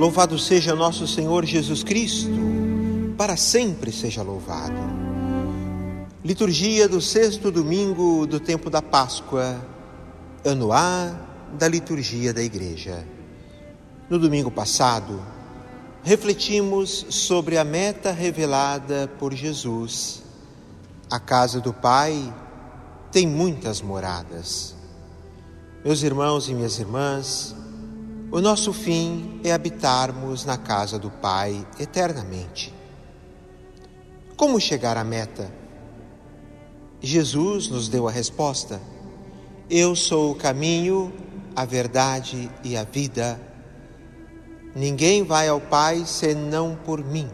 Louvado seja nosso Senhor Jesus Cristo, para sempre seja louvado. Liturgia do sexto domingo do tempo da Páscoa, ano A da liturgia da Igreja. No domingo passado, refletimos sobre a meta revelada por Jesus. A casa do Pai tem muitas moradas. Meus irmãos e minhas irmãs, o nosso fim é habitarmos na casa do Pai eternamente. Como chegar à meta? Jesus nos deu a resposta: Eu sou o caminho, a verdade e a vida. Ninguém vai ao Pai senão por mim.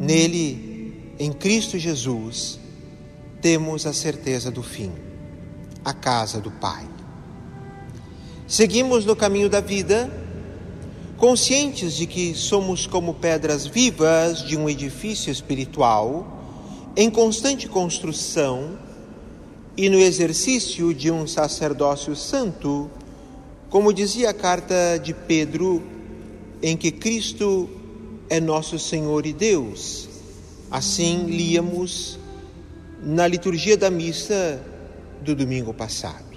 Nele, em Cristo Jesus, temos a certeza do fim, a casa do Pai. Seguimos no caminho da vida, conscientes de que somos como pedras vivas de um edifício espiritual em constante construção e no exercício de um sacerdócio santo, como dizia a carta de Pedro, em que Cristo é nosso Senhor e Deus. Assim líamos na liturgia da missa do domingo passado.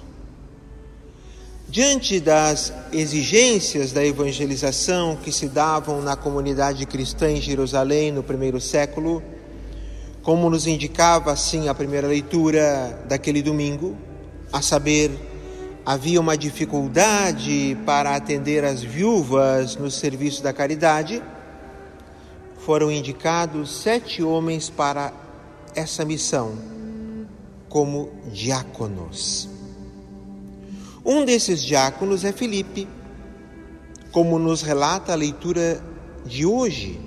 Diante das exigências da evangelização que se davam na comunidade cristã em Jerusalém no primeiro século, como nos indicava assim a primeira leitura daquele domingo, a saber, havia uma dificuldade para atender as viúvas no serviço da caridade, foram indicados sete homens para essa missão como diáconos. Um desses diáconos é Filipe, como nos relata a leitura de hoje,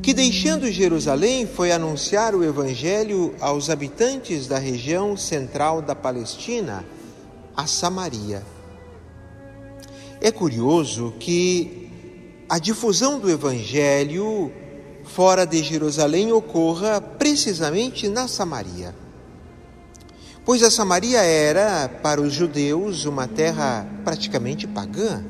que deixando Jerusalém foi anunciar o evangelho aos habitantes da região central da Palestina, a Samaria. É curioso que a difusão do evangelho fora de Jerusalém ocorra precisamente na Samaria pois a Samaria era, para os judeus, uma terra praticamente pagã.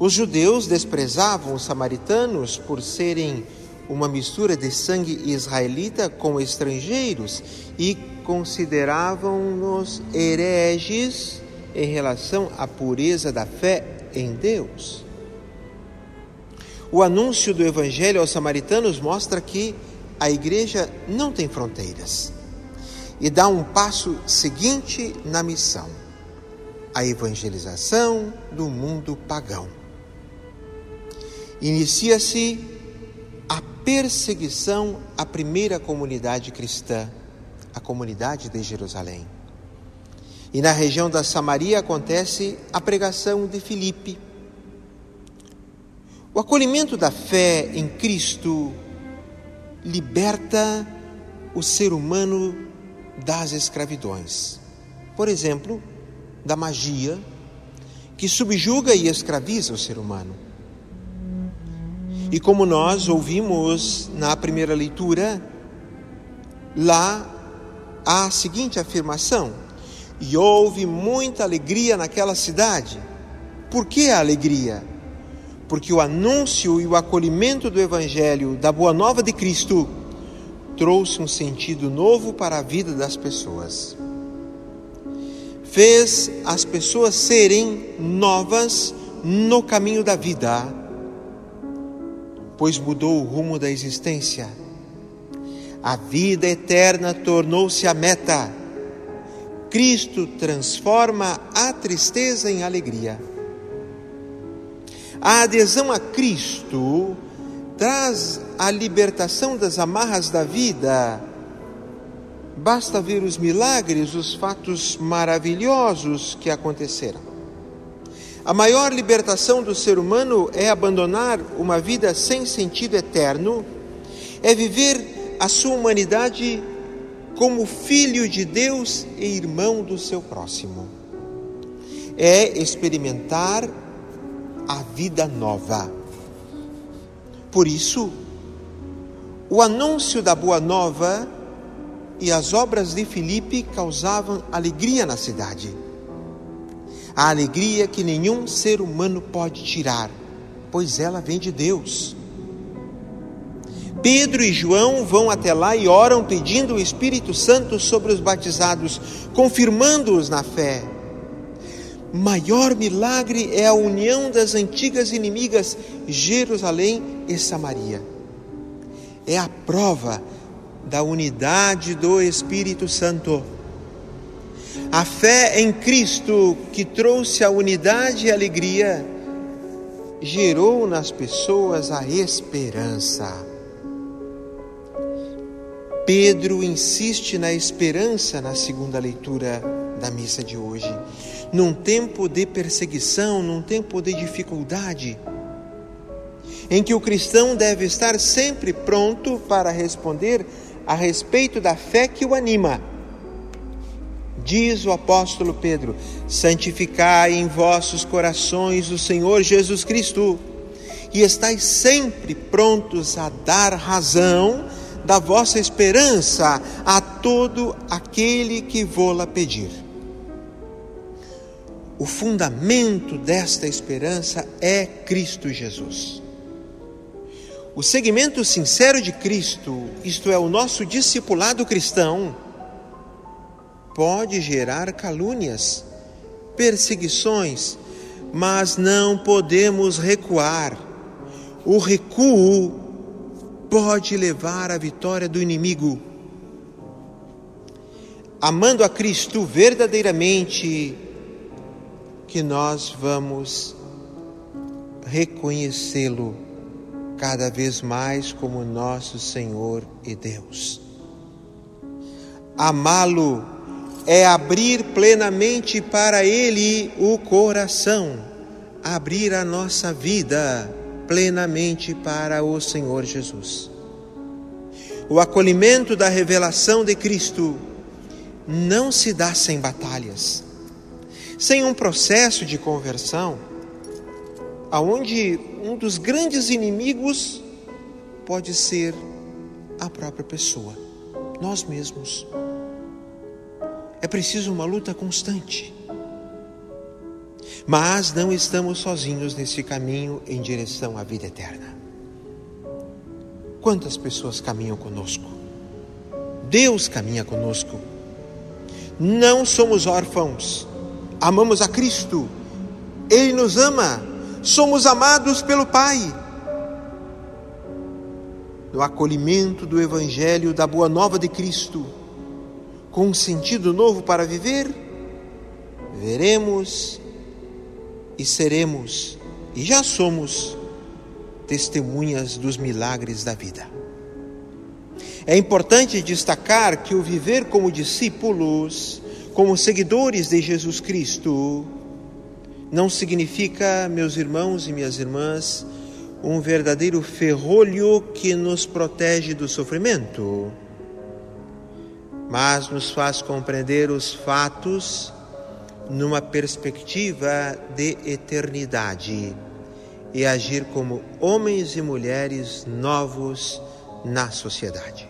Os judeus desprezavam os samaritanos por serem uma mistura de sangue israelita com estrangeiros e consideravam-nos hereges em relação à pureza da fé em Deus. O anúncio do Evangelho aos samaritanos mostra que a igreja não tem fronteiras e dá um passo seguinte na missão: a evangelização do mundo pagão. Inicia-se a perseguição à primeira comunidade cristã, a comunidade de Jerusalém. E na região da Samaria acontece a pregação de Filipe. O acolhimento da fé em Cristo liberta o ser humano das escravidões. Por exemplo, da magia, que subjuga e escraviza o ser humano. E como nós ouvimos na primeira leitura, lá há a seguinte afirmação: E houve muita alegria naquela cidade. Por que a alegria? Porque o anúncio e o acolhimento do Evangelho, da Boa Nova de Cristo, trouxe um sentido novo para a vida das pessoas. Fez as pessoas serem novas no caminho da vida, pois mudou o rumo da existência. A vida eterna tornou-se a meta. Cristo transforma a tristeza em alegria. A adesão a Cristo traz a libertação das amarras da vida. Basta ver os milagres, os fatos maravilhosos que aconteceram. A maior libertação do ser humano é abandonar uma vida sem sentido eterno, é viver a sua humanidade como filho de Deus e irmão do seu próximo. É experimentar a vida nova. Por isso, o anúncio da boa nova e as obras de Filipe causavam alegria na cidade. A alegria que nenhum ser humano pode tirar, pois ela vem de Deus. Pedro e João vão até lá e oram pedindo o Espírito Santo sobre os batizados, confirmando-os na fé. Maior milagre é a união das antigas inimigas Jerusalém e Samaria. É a prova da unidade do Espírito Santo. A fé em Cristo, que trouxe a unidade e a alegria, gerou nas pessoas a esperança. Pedro insiste na esperança na segunda leitura da missa de hoje. Num tempo de perseguição, num tempo de dificuldade, em que o cristão deve estar sempre pronto para responder a respeito da fé que o anima. Diz o apóstolo Pedro: santificai em vossos corações o Senhor Jesus Cristo, e estais sempre prontos a dar razão da vossa esperança a todo aquele que vô-la pedir. O fundamento desta esperança é Cristo Jesus. O segmento sincero de Cristo, isto é, o nosso discipulado cristão, pode gerar calúnias, perseguições, mas não podemos recuar. O recuo pode levar à vitória do inimigo. Amando a Cristo verdadeiramente, que nós vamos reconhecê-lo cada vez mais como nosso Senhor e Deus. Amá-lo é abrir plenamente para Ele o coração, abrir a nossa vida plenamente para o Senhor Jesus. O acolhimento da revelação de Cristo não se dá sem batalhas, sem um processo de conversão, aonde um dos grandes inimigos pode ser a própria pessoa, nós mesmos. É preciso uma luta constante. Mas não estamos sozinhos nesse caminho em direção à vida eterna. Quantas pessoas caminham conosco? Deus caminha conosco. Não somos órfãos, amamos a Cristo, Ele nos ama, somos amados pelo Pai. No acolhimento do Evangelho da Boa Nova de Cristo, com um sentido novo para viver, veremos e seremos, e já somos, testemunhas dos milagres da vida. É importante destacar que o viver como discípulos, como seguidores de Jesus Cristo, não significa, meus irmãos e minhas irmãs, um verdadeiro ferrolho que nos protege do sofrimento, mas nos faz compreender os fatos numa perspectiva de eternidade e agir como homens e mulheres novos na sociedade.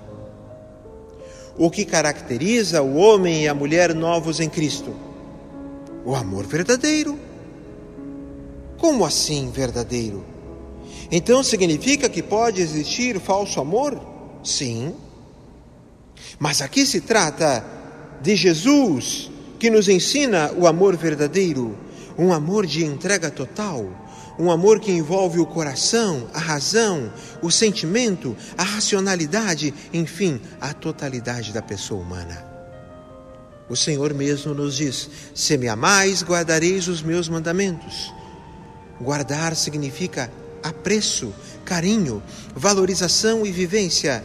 O que caracteriza o homem e a mulher novos em Cristo? O amor verdadeiro. Como assim verdadeiro? Então significa que pode existir falso amor? Sim. Mas aqui se trata de Jesus, que nos ensina o amor verdadeiro, um amor de entrega total, um amor que envolve o coração, a razão, o sentimento, a racionalidade, enfim, a totalidade da pessoa humana. O Senhor mesmo nos diz: Se me amais, guardareis os meus mandamentos. Guardar significa apreço, carinho, valorização e vivência.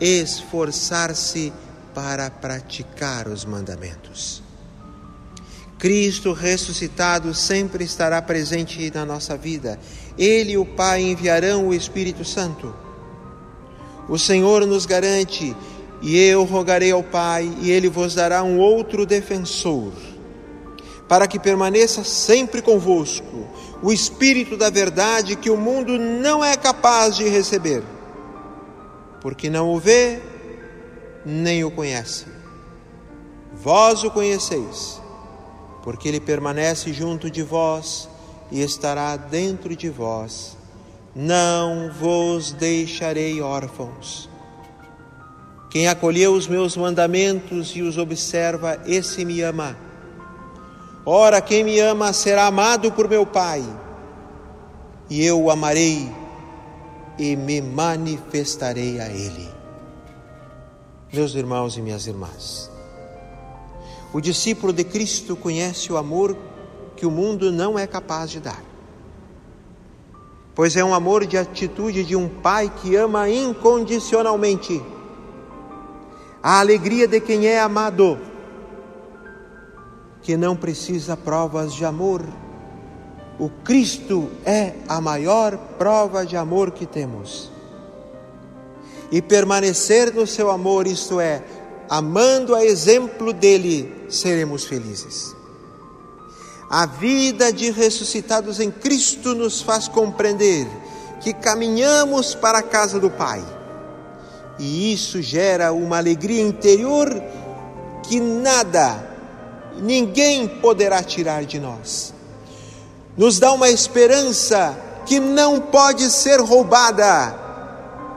Esforçar-se para praticar os mandamentos. Cristo ressuscitado sempre estará presente na nossa vida. Ele e o Pai enviarão o Espírito Santo. O Senhor nos garante: e eu rogarei ao Pai, e ele vos dará um outro defensor, para que permaneça sempre convosco o Espírito da Verdade que o mundo não é capaz de receber, porque não o vê nem o conhece. Vós o conheceis porque Ele permanece junto de vós e estará dentro de vós. Não vos deixarei órfãos. Quem acolheu os meus mandamentos e os observa, esse me ama. Ora, quem me ama será amado por meu Pai, e eu o amarei e me manifestarei a Ele. Meus irmãos e minhas irmãs, o discípulo de Cristo conhece o amor que o mundo não é capaz de dar. Pois é um amor de atitude de um pai que ama incondicionalmente. A alegria de quem é amado, que não precisa provas de amor. O Cristo é a maior prova de amor que temos. E permanecer no seu amor, isto é, amando a exemplo dele, seremos felizes. A vida de ressuscitados em Cristo nos faz compreender que caminhamos para a casa do Pai. E isso gera uma alegria interior que nada, ninguém poderá tirar de nós. Nos dá uma esperança que não pode ser roubada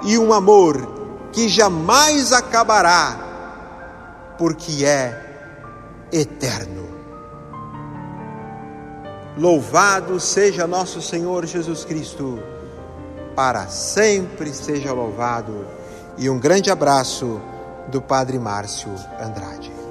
e um amor que jamais acabará porque é eterno. Louvado seja nosso Senhor Jesus Cristo, para sempre seja louvado. E um grande abraço do Padre Márcio Andrade.